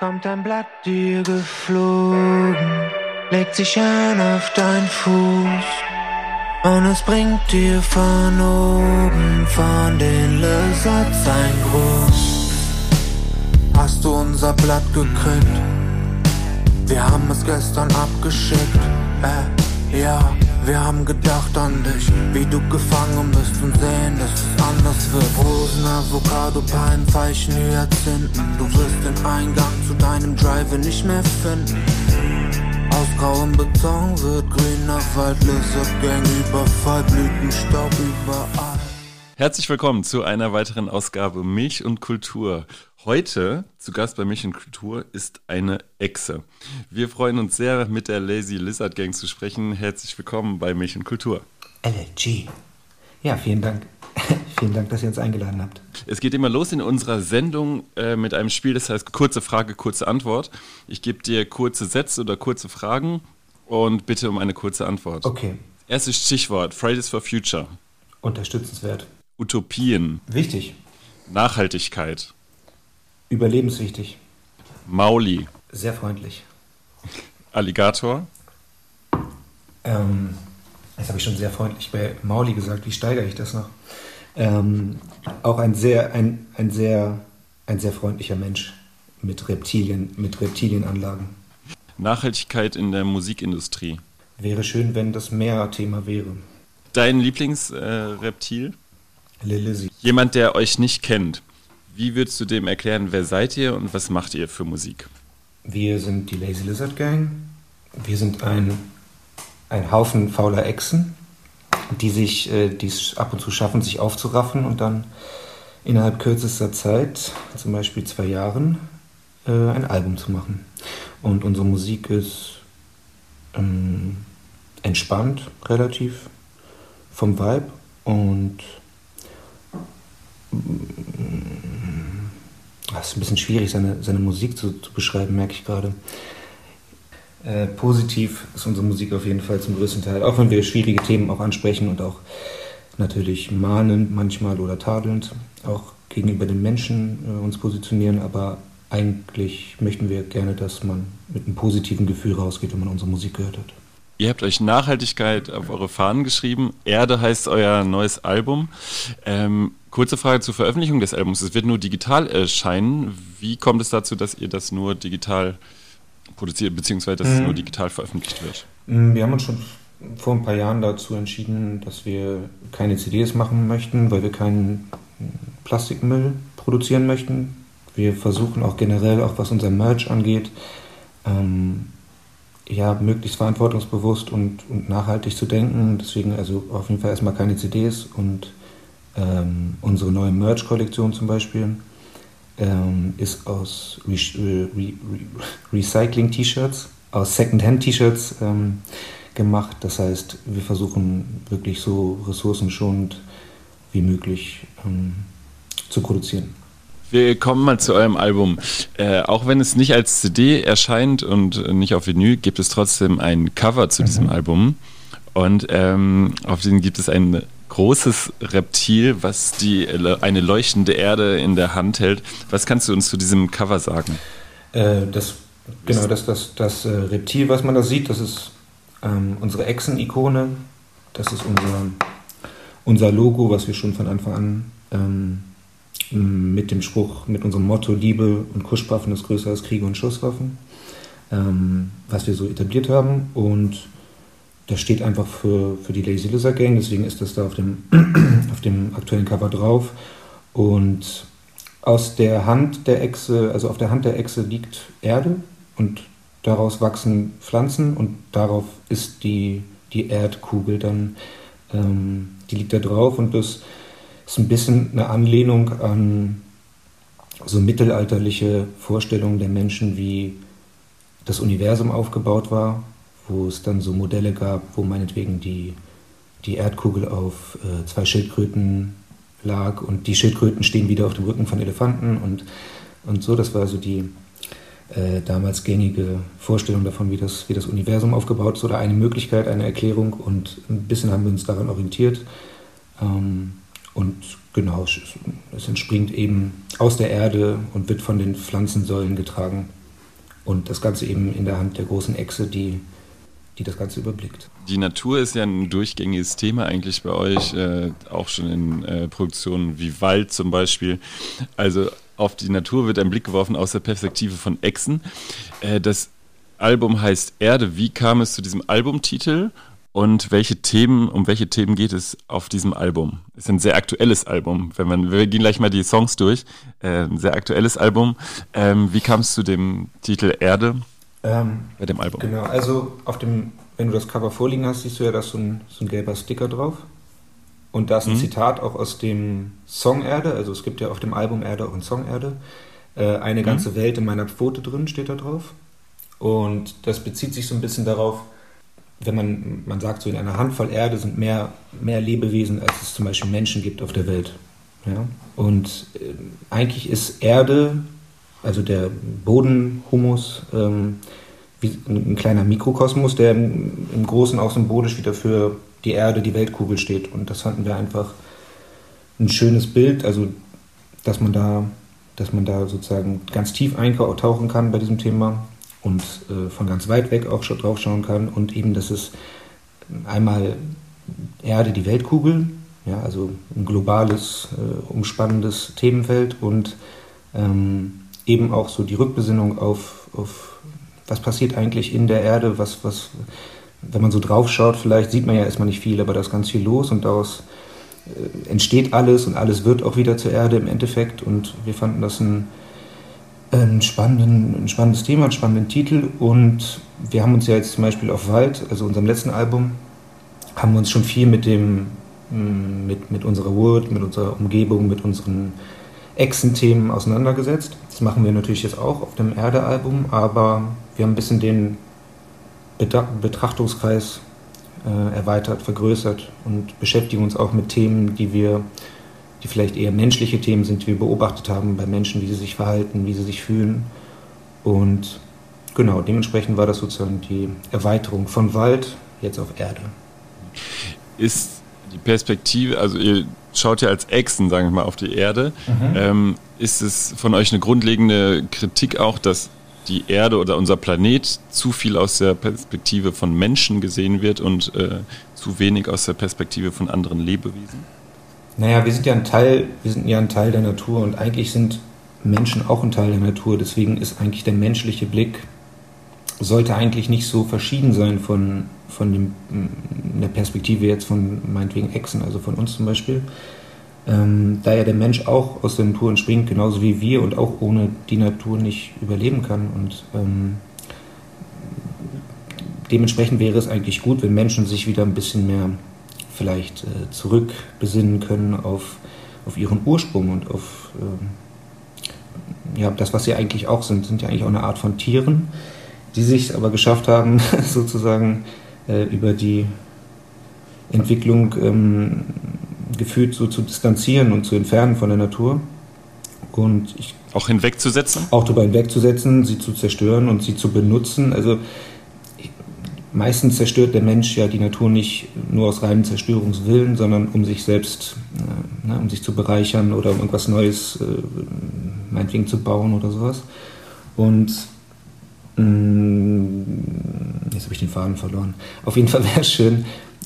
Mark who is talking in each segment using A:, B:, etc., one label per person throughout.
A: Kommt ein Blatt dir geflogen, legt sich an auf dein Fuß. Und es bringt dir von oben, von den Lizards ein Gruß. Hast du unser Blatt gekriegt? Wir haben es gestern abgeschickt, äh, ja. Wir haben gedacht an dich, wie du gefangen bist und sehen, dass es anders wird. Rosen, Avocado, Palmen, Veilchen, Hyazinthen. Du wirst den Eingang zu deinem Drive nicht mehr finden. Aus grauem Beton wird grüner Wald, Lizard Gang, Überfall, Blütenstaub überall.
B: Herzlich willkommen zu einer weiteren Ausgabe Milch und Kultur. Heute zu Gast bei Milch und Kultur ist eine Echse. Wir freuen uns sehr, mit der Lazy Lizard Gang zu sprechen. Herzlich willkommen bei Milch und Kultur.
C: LG. Ja, vielen Dank. vielen Dank, dass ihr uns eingeladen habt.
B: Es geht immer los in unserer Sendung äh, mit einem Spiel, das heißt kurze Frage, kurze Antwort. Ich gebe dir kurze Sätze oder kurze Fragen und bitte um eine kurze Antwort.
C: Okay.
B: Erstes Stichwort: Fridays for Future.
C: Unterstützenswert.
B: Utopien.
C: Wichtig.
B: Nachhaltigkeit.
C: Überlebenswichtig.
B: Mauli.
C: Sehr freundlich.
B: Alligator.
C: Ähm, das habe ich schon sehr freundlich bei Mauli gesagt. Wie steigere ich das noch? Ähm, auch ein sehr, ein, ein, sehr, ein sehr freundlicher Mensch mit Reptilien, mit Reptilienanlagen.
B: Nachhaltigkeit in der Musikindustrie.
C: Wäre schön, wenn das mehr Thema wäre.
B: Dein Lieblingsreptil? Äh,
C: Lilisi.
B: Jemand, der euch nicht kennt. Wie würdest du dem erklären, wer seid ihr und was macht ihr für Musik?
C: Wir sind die Lazy Lizard Gang. Wir sind ein, ein Haufen fauler Echsen, die sich, äh, die es ab und zu schaffen, sich aufzuraffen und dann innerhalb kürzester Zeit, zum Beispiel zwei Jahren, äh, ein Album zu machen. Und unsere Musik ist ähm, entspannt, relativ vom Vibe und das ist ein bisschen schwierig, seine, seine Musik zu, zu beschreiben, merke ich gerade. Äh, positiv ist unsere Musik auf jeden Fall zum größten Teil, auch wenn wir schwierige Themen auch ansprechen und auch natürlich mahnend manchmal oder tadelnd auch gegenüber den Menschen äh, uns positionieren, aber eigentlich möchten wir gerne, dass man mit einem positiven Gefühl rausgeht, wenn man unsere Musik gehört hat.
B: Ihr habt euch Nachhaltigkeit auf eure Fahnen geschrieben. Erde heißt euer neues Album. Ähm, kurze Frage zur Veröffentlichung des Albums. Es wird nur digital erscheinen. Wie kommt es dazu, dass ihr das nur digital produziert, beziehungsweise dass mhm. es nur digital veröffentlicht wird?
C: Mm, wir haben uns schon vor ein paar Jahren dazu entschieden, dass wir keine CDs machen möchten, weil wir keinen Plastikmüll produzieren möchten. Wir versuchen auch generell, auch was unser Merch angeht, ähm, ja, möglichst verantwortungsbewusst und, und nachhaltig zu denken. Deswegen also auf jeden Fall erstmal keine CDs und ähm, unsere neue Merch-Kollektion zum Beispiel ähm, ist aus Re Re Re Recycling-T-Shirts, aus Second-Hand-T-Shirts ähm, gemacht. Das heißt, wir versuchen wirklich so ressourcenschonend wie möglich ähm, zu produzieren.
B: Wir kommen mal zu eurem Album. Äh, auch wenn es nicht als CD erscheint und nicht auf Vinyl, gibt es trotzdem ein Cover zu mhm. diesem Album. Und ähm, auf dem gibt es ein großes Reptil, was die, eine leuchtende Erde in der Hand hält. Was kannst du uns zu diesem Cover sagen?
C: Äh, das, genau, das, das, das äh, Reptil, was man da sieht, das ist ähm, unsere Echsen-Ikone. Das ist unser, unser Logo, was wir schon von Anfang an ähm, mit dem Spruch, mit unserem Motto Liebe und Kuschwaffen ist größer als Kriege und Schusswaffen, ähm, was wir so etabliert haben. Und das steht einfach für, für die Lazy Lizard Gang, deswegen ist das da auf dem, auf dem aktuellen Cover drauf. Und aus der Hand der Echse, also auf der Hand der Echse liegt Erde und daraus wachsen Pflanzen und darauf ist die, die Erdkugel dann, ähm, die liegt da drauf und das ist ein bisschen eine Anlehnung an so mittelalterliche Vorstellungen der Menschen, wie das Universum aufgebaut war, wo es dann so Modelle gab, wo meinetwegen die, die Erdkugel auf äh, zwei Schildkröten lag und die Schildkröten stehen wieder auf dem Rücken von Elefanten und, und so. Das war so die äh, damals gängige Vorstellung davon, wie das, wie das Universum aufgebaut ist oder eine Möglichkeit, eine Erklärung und ein bisschen haben wir uns daran orientiert. Ähm, und genau, es entspringt eben aus der Erde und wird von den Pflanzensäulen getragen. Und das Ganze eben in der Hand der großen Echse, die, die das Ganze überblickt.
B: Die Natur ist ja ein durchgängiges Thema eigentlich bei euch, äh, auch schon in äh, Produktionen wie Wald zum Beispiel. Also auf die Natur wird ein Blick geworfen aus der Perspektive von Echsen. Äh, das Album heißt Erde. Wie kam es zu diesem Albumtitel? Und welche Themen, um welche Themen geht es auf diesem Album? Es ist ein sehr aktuelles Album. Wenn man, wir gehen gleich mal die Songs durch. Äh, ein sehr aktuelles Album. Ähm, wie kam es zu dem Titel Erde
C: ähm, bei dem Album? Genau, also auf dem, wenn du das Cover vorliegen hast, siehst du ja, da ist so ein, so ein gelber Sticker drauf. Und da ist ein mhm. Zitat auch aus dem Song Erde. Also es gibt ja auf dem Album Erde auch ein Song Erde. Äh, eine mhm. ganze Welt in meiner Pfote drin steht da drauf. Und das bezieht sich so ein bisschen darauf, wenn man, man sagt so, in einer Handvoll Erde sind mehr, mehr Lebewesen, als es zum Beispiel Menschen gibt auf der Welt. Ja? Und äh, eigentlich ist Erde, also der Bodenhumus, ähm, wie ein kleiner Mikrokosmos, der im, im Großen auch symbolisch wieder für die Erde, die Weltkugel steht. Und das fanden wir einfach ein schönes Bild, also dass man da, dass man da sozusagen ganz tief eintauchen kann bei diesem Thema und äh, von ganz weit weg auch schon drauf schauen kann und eben, dass es einmal Erde, die Weltkugel, ja, also ein globales, äh, umspannendes Themenfeld und ähm, eben auch so die Rückbesinnung auf, auf, was passiert eigentlich in der Erde, was, was, wenn man so drauf schaut, vielleicht sieht man ja erstmal nicht viel, aber da ist ganz viel los und daraus äh, entsteht alles und alles wird auch wieder zur Erde im Endeffekt und wir fanden das ein ein, spannenden, ein spannendes Thema, einen spannenden Titel und wir haben uns ja jetzt zum Beispiel auf Wald, also unserem letzten Album, haben wir uns schon viel mit dem, mm, mit, mit unserer Word, mit unserer Umgebung, mit unseren Echsen-Themen auseinandergesetzt. Das machen wir natürlich jetzt auch auf dem Erde-Album, aber wir haben ein bisschen den Betrachtungskreis äh, erweitert, vergrößert und beschäftigen uns auch mit Themen, die wir die vielleicht eher menschliche Themen sind, die wir beobachtet haben bei Menschen, wie sie sich verhalten, wie sie sich fühlen. Und genau, dementsprechend war das sozusagen die Erweiterung von Wald jetzt auf Erde.
B: Ist die Perspektive, also ihr schaut ja als Echsen, sagen wir mal, auf die Erde. Mhm. Ähm, ist es von euch eine grundlegende Kritik auch, dass die Erde oder unser Planet zu viel aus der Perspektive von Menschen gesehen wird und äh, zu wenig aus der Perspektive von anderen Lebewesen?
C: Naja, wir sind ja ein Teil, wir sind ja ein Teil der Natur und eigentlich sind Menschen auch ein Teil der Natur. Deswegen ist eigentlich der menschliche Blick sollte eigentlich nicht so verschieden sein von, von dem, der Perspektive jetzt von meinetwegen Echsen, also von uns zum Beispiel. Ähm, da ja der Mensch auch aus der Natur entspringt, genauso wie wir und auch ohne die Natur nicht überleben kann. Und ähm, dementsprechend wäre es eigentlich gut, wenn Menschen sich wieder ein bisschen mehr vielleicht äh, zurückbesinnen können auf, auf ihren Ursprung und auf äh, ja, das, was sie eigentlich auch sind, sind ja eigentlich auch eine Art von Tieren, die sich aber geschafft haben, sozusagen äh, über die Entwicklung ähm, gefühlt so zu distanzieren und zu entfernen von der Natur.
B: Und ich, auch hinwegzusetzen?
C: Auch darüber hinwegzusetzen, sie zu zerstören und sie zu benutzen. Also meistens zerstört der Mensch ja die Natur nicht nur aus reinem Zerstörungswillen, sondern um sich selbst, äh, ne, um sich zu bereichern oder um irgendwas Neues, äh, meinetwegen zu bauen oder sowas. Und mh, mm, jetzt habe ich den Faden verloren. Auf jeden Fall wäre es schön,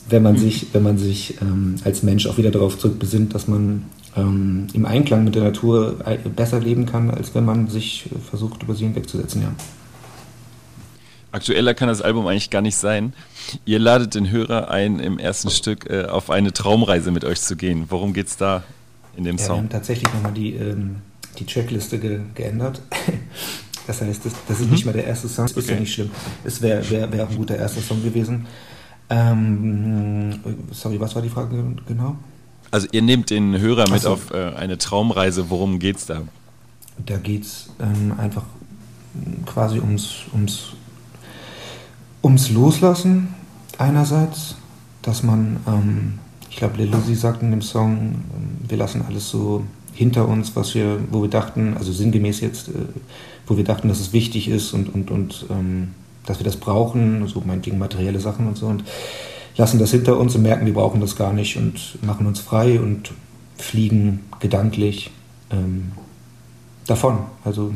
C: wenn man sich, wenn man sich ähm, als Mensch auch wieder darauf zurückbesinnt, dass man ähm, im Einklang mit der Natur äh, besser leben kann, als wenn man sich versucht, über sie hinwegzusetzen. Ja.
B: Aktueller kann das Album eigentlich gar nicht sein. Ihr ladet den Hörer ein, im ersten Stück äh, auf eine Traumreise mit euch zu gehen. Worum geht es da in dem
C: ja,
B: Song?
C: Wir haben tatsächlich nochmal die, ähm, die Checkliste ge geändert. Das heißt, das, das ist mhm. nicht mal der erste Song, ist okay. ja nicht schlimm. Es wäre wär, wär auch ein guter erster Song gewesen. Ähm, sorry, was war die Frage genau?
B: Also ihr nehmt den Hörer mit so. auf äh, eine Traumreise. Worum geht es da?
C: Da geht es ähm, einfach quasi ums, ums ums Loslassen einerseits, dass man, ähm, ich glaube, Lil Uzi sagt in dem Song, ähm, wir lassen alles so hinter uns, was wir, wo wir dachten, also sinngemäß jetzt, äh, wo wir dachten, dass es wichtig ist und, und, und ähm, dass wir das brauchen, so meinetwegen materielle Sachen und so und lassen das hinter uns und merken, wir brauchen das gar nicht und machen uns frei und fliegen gedanklich ähm, davon. Also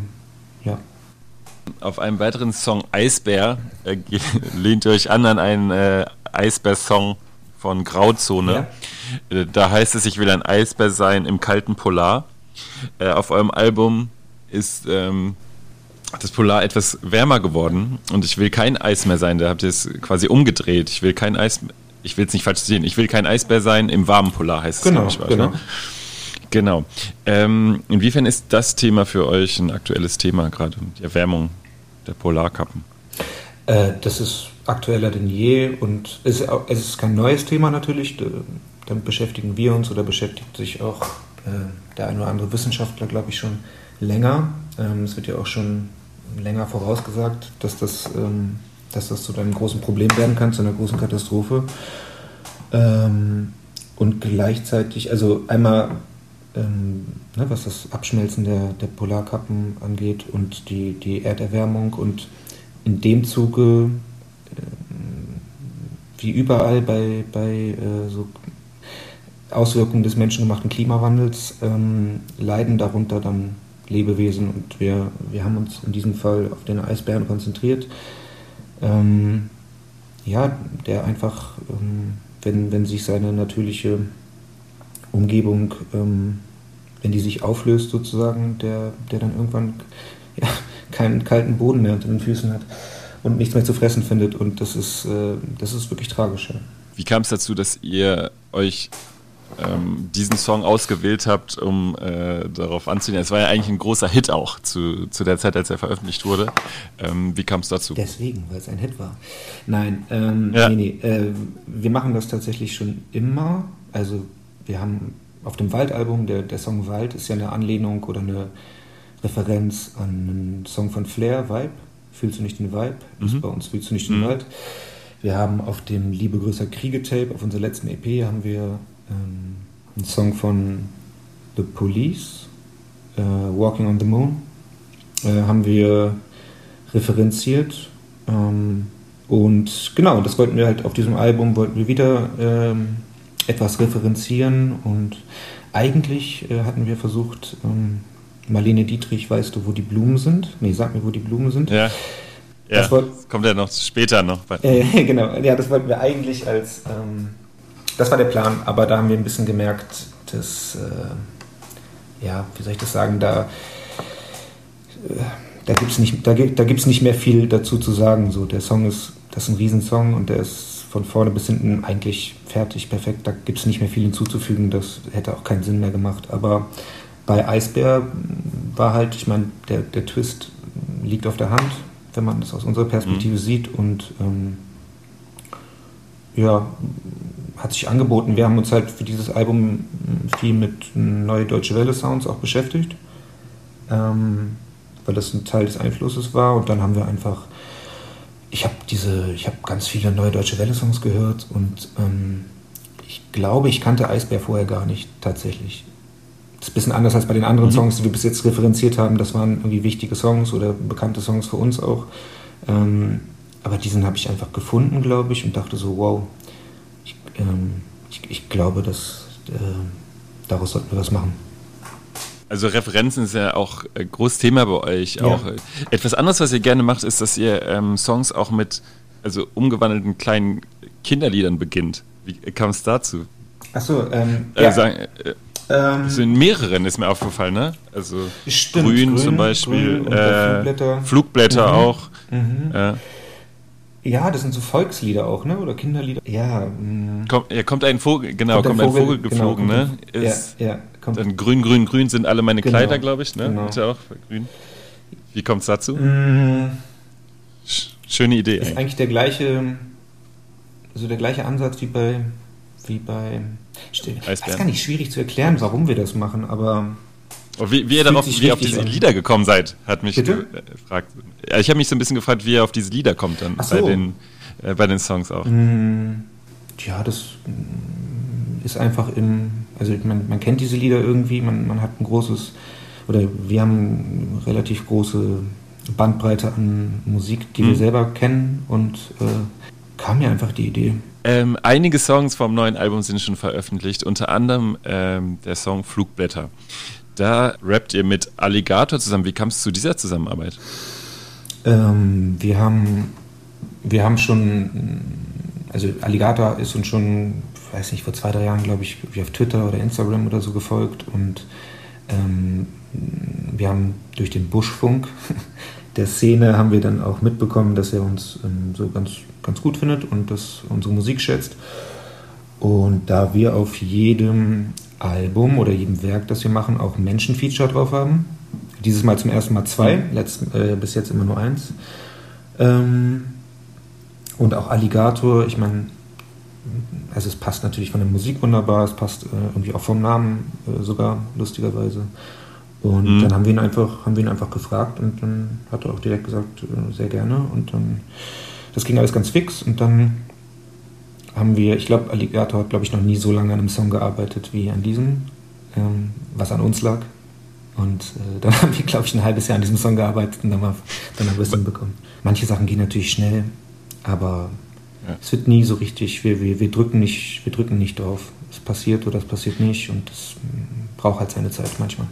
B: auf einem weiteren Song Eisbär äh, lehnt ihr euch an an einen äh, Eisbär-Song von Grauzone. Ja. Äh, da heißt es, ich will ein Eisbär sein im kalten Polar. Äh, auf eurem Album ist ähm, das Polar etwas wärmer geworden und ich will kein Eis mehr sein. Da habt ihr es quasi umgedreht. Ich will kein Eis, ich will es nicht falsch sehen. Ich will kein Eisbär sein im warmen Polar heißt es.
C: Genau, ich, genau. Ne?
B: Genau. Ähm, inwiefern ist das Thema für euch ein aktuelles Thema gerade, die Erwärmung der Polarkappen?
C: Äh, das ist aktueller denn je und es, es, ist kein neues Thema natürlich. Damit beschäftigen wir uns oder beschäftigt sich auch äh, der ein oder andere Wissenschaftler, glaube ich, schon länger. Ähm, es wird ja auch schon länger vorausgesagt, dass das, ähm, dass das zu einem großen Problem werden kann, zu einer großen Katastrophe. Ähm, und gleichzeitig, also einmal ähm, ne, was das Abschmelzen der, der Polarkappen angeht und die, die Erderwärmung und in dem Zuge, äh, wie überall bei, bei äh, so Auswirkungen des menschengemachten Klimawandels, ähm, leiden darunter dann Lebewesen und wir, wir haben uns in diesem Fall auf den Eisbären konzentriert. Ähm, ja, der einfach, ähm, wenn, wenn sich seine natürliche Umgebung, ähm, wenn die sich auflöst sozusagen, der, der dann irgendwann ja, keinen kalten Boden mehr unter den Füßen hat und nichts mehr zu fressen findet und das ist, äh, das ist wirklich tragisch. Ja.
B: Wie kam es dazu, dass ihr euch ähm, diesen Song ausgewählt habt, um äh, darauf anzunehmen. Es war ja eigentlich ein großer Hit auch zu, zu der Zeit, als er veröffentlicht wurde. Ähm, wie kam es dazu?
C: Deswegen, weil es ein Hit war. Nein, ähm, ja. nee, nee. Äh, wir machen das tatsächlich schon immer. Also wir haben auf dem Waldalbum, der, der Song Wald ist ja eine Anlehnung oder eine Referenz an einen Song von Flair, Vibe. Fühlst du nicht den Vibe? Mhm. Ist bei uns Fühlst du nicht den mhm. Wald. Wir haben auf dem Liebe größer Kriege Tape, auf unserer letzten EP, haben wir ähm, ein Song von The Police, äh, Walking on the Moon, äh, haben wir referenziert. Ähm, und genau, das wollten wir halt auf diesem Album, wollten wir wieder ähm, etwas referenzieren und eigentlich äh, hatten wir versucht, ähm, Marlene Dietrich, weißt du, wo die Blumen sind? Nee, sag mir, wo die Blumen sind.
B: Ja. Ja, das, wollt, das kommt ja noch später noch.
C: Äh, genau, ja, das wollten wir eigentlich als ähm, das war der Plan, aber da haben wir ein bisschen gemerkt, dass, äh, ja, wie soll ich das sagen, da, äh, da gibt es nicht, da, da gibt's nicht mehr viel dazu zu sagen. So, der Song ist, das ist ein Riesensong und der ist von vorne bis hinten eigentlich fertig, perfekt. Da gibt es nicht mehr viel hinzuzufügen, das hätte auch keinen Sinn mehr gemacht. Aber bei Eisbär war halt, ich meine, der, der Twist liegt auf der Hand, wenn man das aus unserer Perspektive mhm. sieht und ähm, ja, hat sich angeboten. Wir haben uns halt für dieses Album viel mit neue Deutsche Welle Sounds auch beschäftigt, ähm, weil das ein Teil des Einflusses war. Und dann haben wir einfach, ich habe diese, ich habe ganz viele neue Deutsche Welle Songs gehört und ähm, ich glaube, ich kannte Eisbär vorher gar nicht tatsächlich. Das ist ein bisschen anders als bei den anderen mhm. Songs, die wir bis jetzt referenziert haben. Das waren irgendwie wichtige Songs oder bekannte Songs für uns auch. Ähm, aber diesen habe ich einfach gefunden, glaube ich, und dachte so, wow, ähm, ich, ich, glaube, dass äh, daraus sollten wir was machen.
B: Also Referenzen ist ja auch ein großes Thema bei euch. Ja. Auch äh, etwas anderes, was ihr gerne macht, ist, dass ihr ähm, Songs auch mit also umgewandelten kleinen Kinderliedern beginnt. Wie kam es dazu?
C: Achso, ähm,
B: äh, ja. sagen, äh, ähm, sind mehreren, ist mir aufgefallen, ne? Also
C: stimmt,
B: grün, grün, zum Beispiel, grün äh, Flugblätter, Flugblätter mhm. auch.
C: Mhm. Ja. Ja, das sind so Volkslieder auch, ne? Oder Kinderlieder. Ja.
B: Mm. Kommt, ja, kommt ein Vogel, genau, kommt, kommt ein Vogel, Vogel geflogen, genau, ne?
C: Ist, ja, ja.
B: Kommt. Dann grün, grün, grün sind alle meine genau, Kleider, glaube ich, ne? Genau. Ist ja auch grün. Wie kommt es dazu?
C: Mhm.
B: Schöne Idee.
C: Ist eigentlich. eigentlich der gleiche, also der gleiche Ansatz wie bei, wie bei. Das ist gar nicht schwierig zu erklären, warum wir das machen, aber
B: Oh, wie, wie ihr darauf, wie ihr auf diese an. Lieder gekommen seid, hat mich Bitte? gefragt. Ja, ich habe mich so ein bisschen gefragt, wie ihr auf diese Lieder kommt dann so. bei, den, äh, bei den Songs auch.
C: Mm, ja, das mm, ist einfach im, also man, man kennt diese Lieder irgendwie, man, man hat ein großes, oder wir haben eine relativ große Bandbreite an Musik, die hm. wir selber kennen und äh, kam mir einfach die Idee.
B: Ähm, einige Songs vom neuen Album sind schon veröffentlicht, unter anderem ähm, der Song Flugblätter. Da rappt ihr mit Alligator zusammen. Wie kam es zu dieser Zusammenarbeit?
C: Ähm, wir haben wir haben schon, also Alligator ist uns schon, weiß nicht, vor zwei, drei Jahren, glaube ich, wie auf Twitter oder Instagram oder so gefolgt und ähm, wir haben durch den Buschfunk der Szene haben wir dann auch mitbekommen, dass er uns ähm, so ganz, ganz gut findet und dass unsere Musik schätzt. Und da wir auf jedem Album oder jedem Werk, das wir machen, auch Menschenfeature drauf haben, dieses Mal zum ersten Mal zwei, letzt, äh, bis jetzt immer nur eins, ähm, und auch Alligator, ich meine, also es passt natürlich von der Musik wunderbar, es passt äh, irgendwie auch vom Namen äh, sogar, lustigerweise. Und mhm. dann haben wir ihn einfach, haben wir ihn einfach gefragt und dann hat er auch direkt gesagt, äh, sehr gerne. Und dann, das ging alles ganz fix und dann haben wir, ich glaube, Alligator hat, glaube ich, noch nie so lange an einem Song gearbeitet wie an diesem, ähm, was an uns lag. Und äh, dann haben wir, glaube ich, ein halbes Jahr an diesem Song gearbeitet und dann, war, dann haben wir es hinbekommen. Manche Sachen gehen natürlich schnell, aber ja. es wird nie so richtig, wir, wir, wir, drücken nicht, wir drücken nicht drauf. Es passiert oder es passiert nicht und es braucht halt seine Zeit manchmal.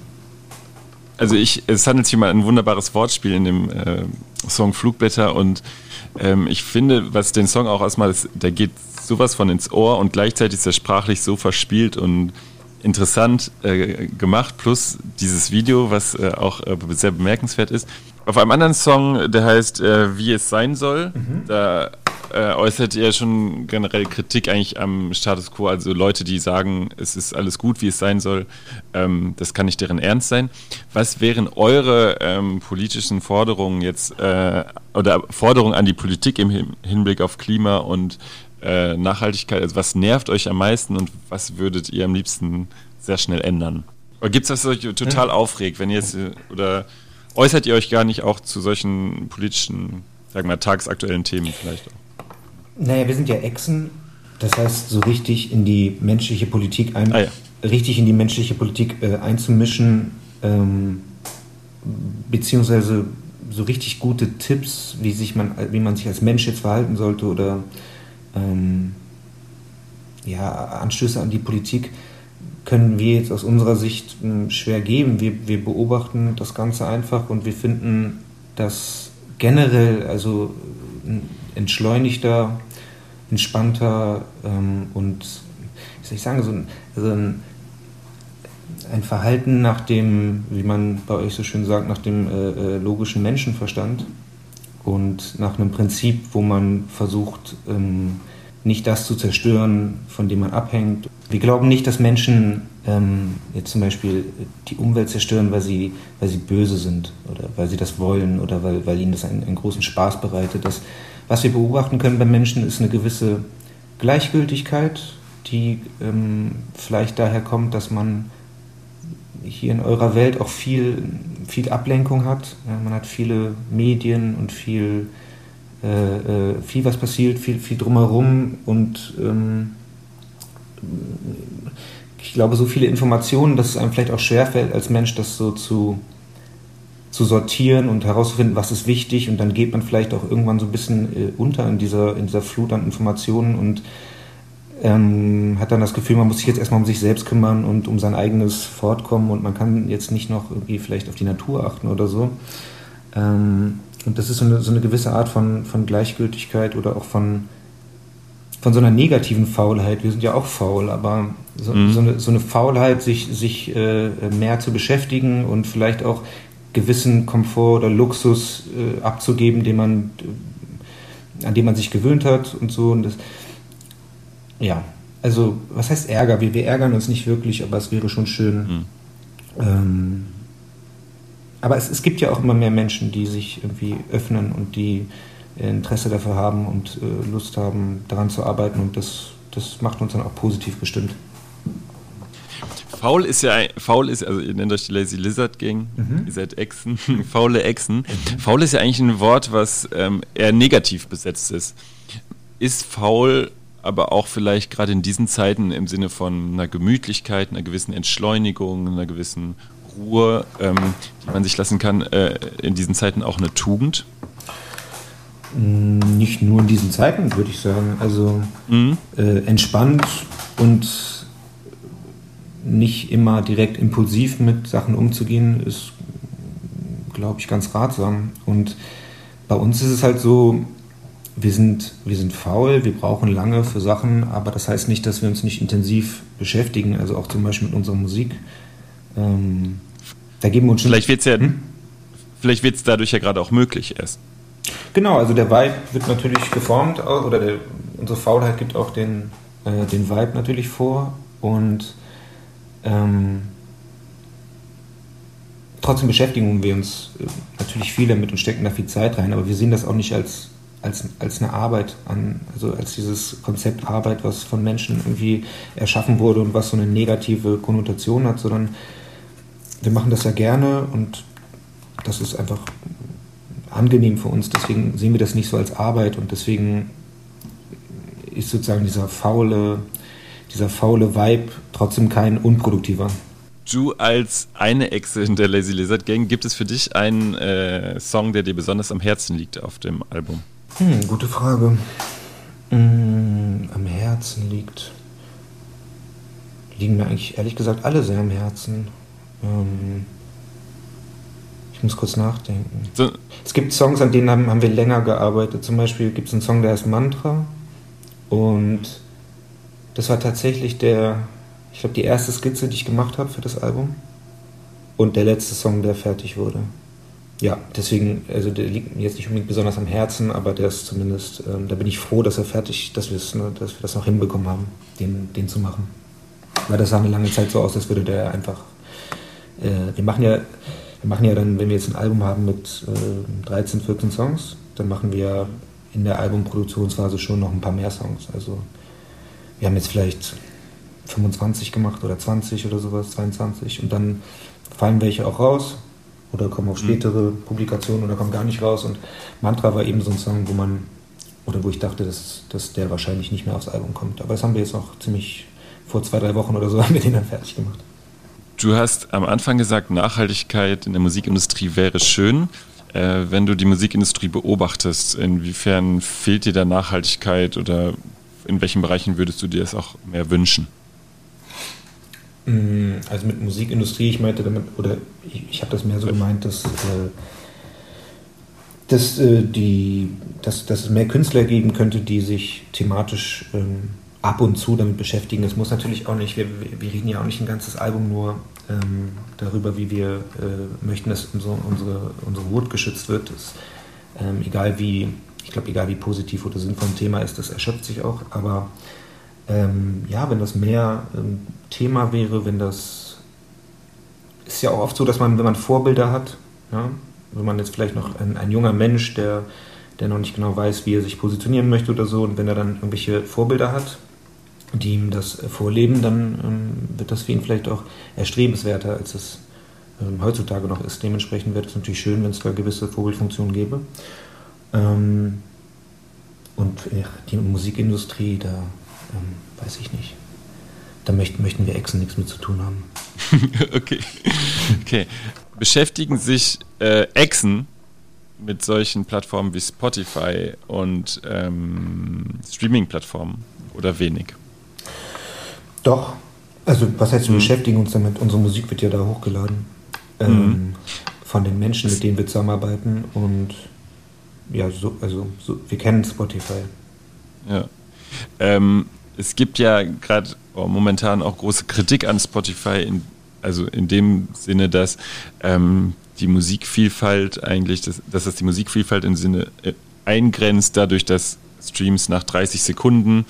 B: Also ich, es handelt sich mal ein wunderbares Wortspiel in dem äh, Song Flugblätter und ähm, ich finde, was den Song auch ausmacht, der geht sowas von ins Ohr und gleichzeitig ist er sprachlich so verspielt und interessant äh, gemacht, plus dieses Video, was äh, auch äh, sehr bemerkenswert ist. Auf einem anderen Song, der heißt äh, Wie es sein soll, mhm. da äh, äußert ihr schon generell Kritik eigentlich am Status quo, also Leute, die sagen, es ist alles gut, wie es sein soll, ähm, das kann nicht deren Ernst sein. Was wären eure ähm, politischen Forderungen jetzt äh, oder Forderungen an die Politik im Hinblick auf Klima und äh, Nachhaltigkeit? Also was nervt euch am meisten und was würdet ihr am liebsten sehr schnell ändern? Oder gibt es das, was euch total aufregt, wenn ihr jetzt oder äußert ihr euch gar nicht auch zu solchen politischen, sagen wir mal, tagsaktuellen Themen vielleicht auch?
C: Naja, wir sind ja Echsen, das heißt, so richtig in die menschliche Politik ein, ah, ja. richtig in die menschliche Politik äh, einzumischen, ähm, beziehungsweise so richtig gute Tipps, wie, sich man, wie man sich als Mensch jetzt verhalten sollte oder ähm, ja, Anstöße an die Politik können wir jetzt aus unserer Sicht hm, schwer geben. Wir, wir beobachten das Ganze einfach und wir finden, dass generell also ein entschleunigter, entspannter ähm, und, wie soll ich sagen, so ein, also ein, ein, Verhalten nach dem, wie man bei euch so schön sagt, nach dem äh, äh, logischen Menschenverstand und nach einem Prinzip, wo man versucht, ähm, nicht das zu zerstören, von dem man abhängt. Wir glauben nicht, dass Menschen ähm, jetzt zum Beispiel die Umwelt zerstören, weil sie, weil sie böse sind oder weil sie das wollen oder weil, weil ihnen das einen, einen großen Spaß bereitet. Das, was wir beobachten können bei Menschen, ist eine gewisse Gleichgültigkeit, die ähm, vielleicht daher kommt, dass man hier in eurer Welt auch viel, viel Ablenkung hat. Ja, man hat viele Medien und viel äh, äh, viel was passiert, viel, viel drumherum und ähm, ich glaube, so viele Informationen, dass es einem vielleicht auch schwerfällt, als Mensch das so zu, zu sortieren und herauszufinden, was ist wichtig und dann geht man vielleicht auch irgendwann so ein bisschen äh, unter in dieser, in dieser Flut an Informationen und ähm, hat dann das Gefühl, man muss sich jetzt erstmal um sich selbst kümmern und um sein eigenes Fortkommen und man kann jetzt nicht noch irgendwie vielleicht auf die Natur achten oder so. Ähm, und das ist so eine, so eine gewisse Art von, von Gleichgültigkeit oder auch von, von so einer negativen Faulheit. Wir sind ja auch faul, aber so, mhm. so, eine, so eine Faulheit, sich, sich äh, mehr zu beschäftigen und vielleicht auch gewissen Komfort oder Luxus äh, abzugeben, den man, äh, an dem man sich gewöhnt hat und so. Und das, ja, also was heißt Ärger? Wir, wir ärgern uns nicht wirklich, aber es wäre schon schön. Mhm. Ähm, aber es, es gibt ja auch immer mehr Menschen, die sich irgendwie öffnen und die Interesse dafür haben und äh, Lust haben, daran zu arbeiten und das, das macht uns dann auch positiv gestimmt.
B: Faul ist ja, faul ist, also ihr nennt euch die Lazy Lizard Gang, mhm. ihr seid Echsen, faule Echsen. Mhm. Faul ist ja eigentlich ein Wort, was ähm, eher negativ besetzt ist. Ist faul aber auch vielleicht gerade in diesen Zeiten im Sinne von einer Gemütlichkeit, einer gewissen Entschleunigung, einer gewissen Ruhe, ähm, die man sich lassen kann, äh, in diesen Zeiten auch eine Tugend?
C: Nicht nur in diesen Zeiten, würde ich sagen. Also mhm. äh, entspannt und nicht immer direkt impulsiv mit Sachen umzugehen, ist, glaube ich, ganz ratsam. Und bei uns ist es halt so, wir sind, wir sind faul, wir brauchen lange für Sachen, aber das heißt nicht, dass wir uns nicht intensiv beschäftigen, also auch zum Beispiel mit unserer Musik. Ähm, da geben wir uns
B: schon. Vielleicht wird es ja, hm? vielleicht wird es dadurch ja gerade auch möglich erst.
C: Genau, also der Vibe wird natürlich geformt, oder der, unsere Faulheit gibt auch den, äh, den Vibe natürlich vor und ähm, trotzdem beschäftigen wir uns äh, natürlich viel damit und stecken da viel Zeit rein, aber wir sehen das auch nicht als, als, als eine Arbeit an, also als dieses Konzept Arbeit, was von Menschen irgendwie erschaffen wurde und was so eine negative Konnotation hat, sondern wir machen das ja gerne und das ist einfach angenehm für uns. Deswegen sehen wir das nicht so als Arbeit und deswegen ist sozusagen dieser faule, dieser faule Vibe trotzdem kein unproduktiver.
B: Du als eine Echse in der Lazy Lizard Gang, gibt es für dich einen äh, Song, der dir besonders am Herzen liegt auf dem Album?
C: Hm, gute Frage. Hm, am Herzen liegt. Liegen mir eigentlich ehrlich gesagt alle sehr am Herzen. Ähm, ich muss kurz nachdenken. So. Es gibt Songs, an denen haben, haben wir länger gearbeitet. Zum Beispiel gibt es einen Song, der heißt Mantra. Und das war tatsächlich der, ich glaube, die erste Skizze, die ich gemacht habe für das Album. Und der letzte Song, der fertig wurde. Ja, deswegen, also der liegt mir jetzt nicht unbedingt besonders am Herzen, aber der ist zumindest, ähm, da bin ich froh, dass er fertig, dass, ne, dass wir das noch hinbekommen haben, den, den zu machen. Weil das sah eine lange Zeit so aus, als würde der einfach. Äh, wir machen ja, wir machen ja dann, wenn wir jetzt ein Album haben mit äh, 13, 14 Songs, dann machen wir in der Albumproduktionsphase schon noch ein paar mehr Songs. Also wir haben jetzt vielleicht 25 gemacht oder 20 oder sowas, 22 und dann fallen welche auch raus oder kommen auf mhm. spätere. Publikationen oder kommen gar nicht raus und Mantra war eben so ein Song, wo man oder wo ich dachte, dass, dass der wahrscheinlich nicht mehr aufs Album kommt. Aber das haben wir jetzt auch ziemlich vor zwei, drei Wochen oder so haben wir den dann fertig gemacht.
B: Du hast am Anfang gesagt, Nachhaltigkeit in der Musikindustrie wäre schön. Äh, wenn du die Musikindustrie beobachtest, inwiefern fehlt dir da Nachhaltigkeit oder in welchen Bereichen würdest du dir das auch mehr wünschen?
C: Mm, also mit Musikindustrie, ich meinte damit, oder ich, ich habe das mehr so gemeint, dass, äh, dass, äh, die, dass, dass es mehr Künstler geben könnte, die sich thematisch ähm, ab und zu damit beschäftigen. Das muss natürlich auch nicht, wir, wir reden ja auch nicht ein ganzes Album nur ähm, darüber, wie wir äh, möchten, dass unsere, unsere, unsere Wut geschützt wird. Das, ähm, egal wie, ich glaube, egal wie positiv oder sinnvoll ein Thema ist, das erschöpft sich auch. Aber ähm, ja, wenn das mehr ähm, Thema wäre, wenn das ist ja auch oft so, dass man, wenn man Vorbilder hat, ja, wenn man jetzt vielleicht noch ein, ein junger Mensch, der, der noch nicht genau weiß, wie er sich positionieren möchte oder so, und wenn er dann irgendwelche Vorbilder hat, die ihm das vorleben, dann ähm, wird das für ihn vielleicht auch erstrebenswerter, als es ähm, heutzutage noch ist. Dementsprechend wäre es natürlich schön, wenn es da gewisse Vorbildfunktionen gäbe. Ähm, und die Musikindustrie, da ähm, weiß ich nicht. Da möchten, möchten wir Echsen nichts mit zu tun haben.
B: okay. okay. Beschäftigen sich äh, Echsen mit solchen Plattformen wie Spotify und ähm, Streaming-Plattformen oder wenig?
C: Doch. Also, was heißt, wir mhm. beschäftigen uns damit? Unsere Musik wird ja da hochgeladen. Ähm, mhm. Von den Menschen, mit denen wir zusammenarbeiten. Und ja, so, also so, wir kennen Spotify.
B: Ja. Ähm, es gibt ja gerade oh, momentan auch große Kritik an Spotify, in, also in dem Sinne, dass ähm, die Musikvielfalt eigentlich, dass, dass das die Musikvielfalt im Sinne äh, eingrenzt, dadurch, dass Streams nach 30 Sekunden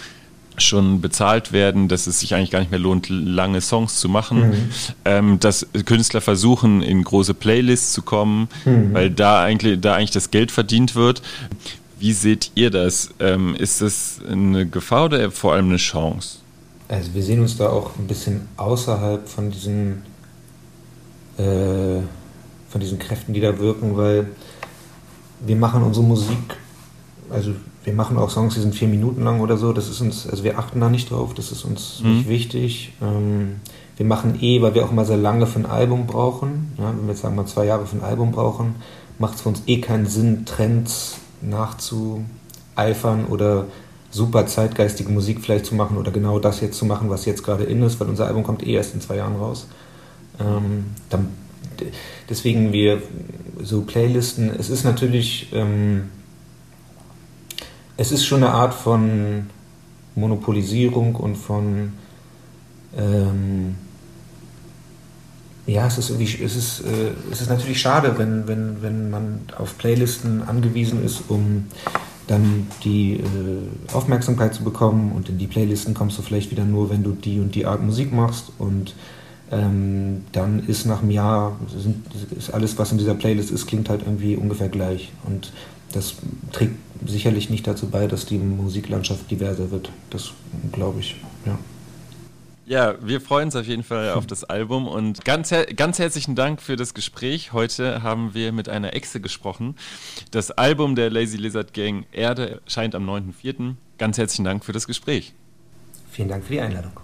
B: schon bezahlt werden, dass es sich eigentlich gar nicht mehr lohnt, lange Songs zu machen, mhm. ähm, dass Künstler versuchen, in große Playlists zu kommen, mhm. weil da eigentlich, da eigentlich das Geld verdient wird. Wie seht ihr das? Ähm, ist das eine Gefahr oder vor allem eine Chance?
C: Also wir sehen uns da auch ein bisschen außerhalb von diesen, äh, von diesen Kräften, die da wirken, weil wir machen unsere Musik, also wir machen auch Songs, die sind vier Minuten lang oder so. Das ist uns, also wir achten da nicht drauf, das ist uns mhm. nicht wichtig. Ähm, wir machen eh, weil wir auch immer sehr lange für ein Album brauchen. Ja, wenn wir jetzt sagen mal zwei Jahre für ein Album brauchen, macht es für uns eh keinen Sinn, Trends nachzueifern oder super zeitgeistige Musik vielleicht zu machen oder genau das jetzt zu machen, was jetzt gerade in ist, weil unser Album kommt eh erst in zwei Jahren raus. Ähm, dann deswegen wir so Playlisten, es ist natürlich, ähm, es ist schon eine Art von Monopolisierung und von ähm, ja, es ist es ist, äh, es ist natürlich schade, wenn, wenn, wenn man auf Playlisten angewiesen ist, um dann die äh, Aufmerksamkeit zu bekommen. Und in die Playlisten kommst du vielleicht wieder nur, wenn du die und die Art Musik machst. Und ähm, dann ist nach einem Jahr sind, ist alles, was in dieser Playlist ist, klingt halt irgendwie ungefähr gleich. Und das trägt sicherlich nicht dazu bei, dass die Musiklandschaft diverser wird. Das glaube ich, ja.
B: Ja, wir freuen uns auf jeden Fall auf das Album und ganz, her ganz herzlichen Dank für das Gespräch. Heute haben wir mit einer Exe gesprochen. Das Album der Lazy Lizard Gang Erde erscheint am 9.4. Ganz herzlichen Dank für das Gespräch.
C: Vielen Dank für die Einladung.